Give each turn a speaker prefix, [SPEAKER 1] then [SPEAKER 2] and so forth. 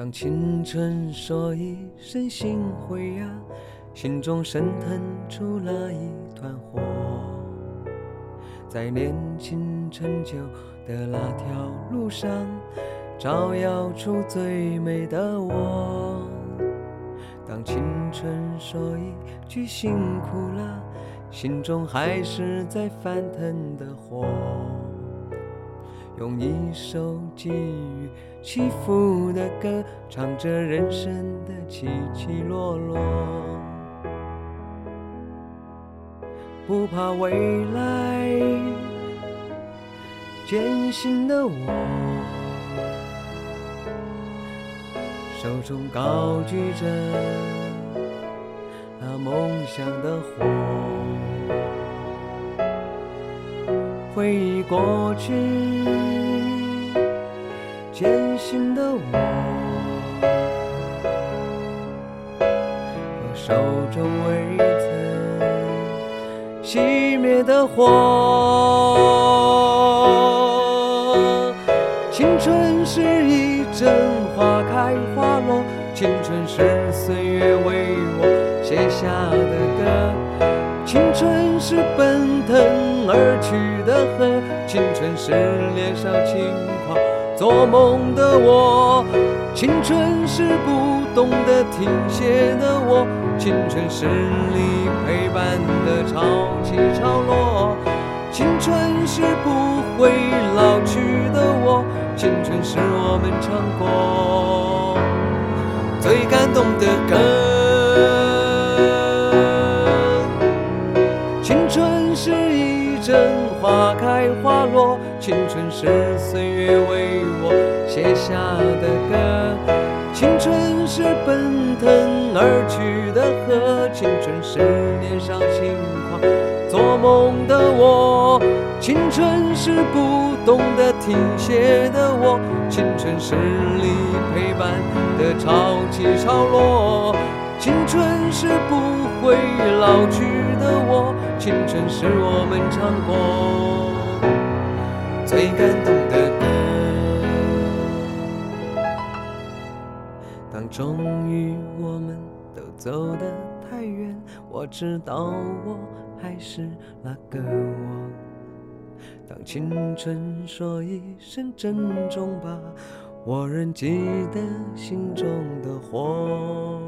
[SPEAKER 1] 当青春说一声心灰呀，心中升腾出了一团火，在年轻陈旧的那条路上，照耀出最美的我。当青春说一句辛苦了，心中还是在翻腾的火。用一首寄予起伏的歌，唱着人生的起起落落。不怕未来艰辛的我，手中高举着那梦想的火。回忆过去艰辛的我，和手中未曾熄灭的火。青春是一阵花开花落，青春是岁月为我写下的歌，青春是奔腾。而去的河，青春是年少轻狂做梦的我，青春是不懂得停歇的我，青春是你陪伴的潮起潮落，青春是不会老去的我，青春是我们唱过最感动的歌，青春是一阵。花开花落，青春是岁月为我写下的歌。青春是奔腾而去的河，青春是年少轻狂做梦的我。青春是不懂得停歇的我，青春是你陪伴的潮起潮落。青春是不会老去的我，青春是我们唱过最感动的歌。当终于我们都走得太远，我知道我还是那个我。当青春说一声珍重吧，我仍记得心中的火。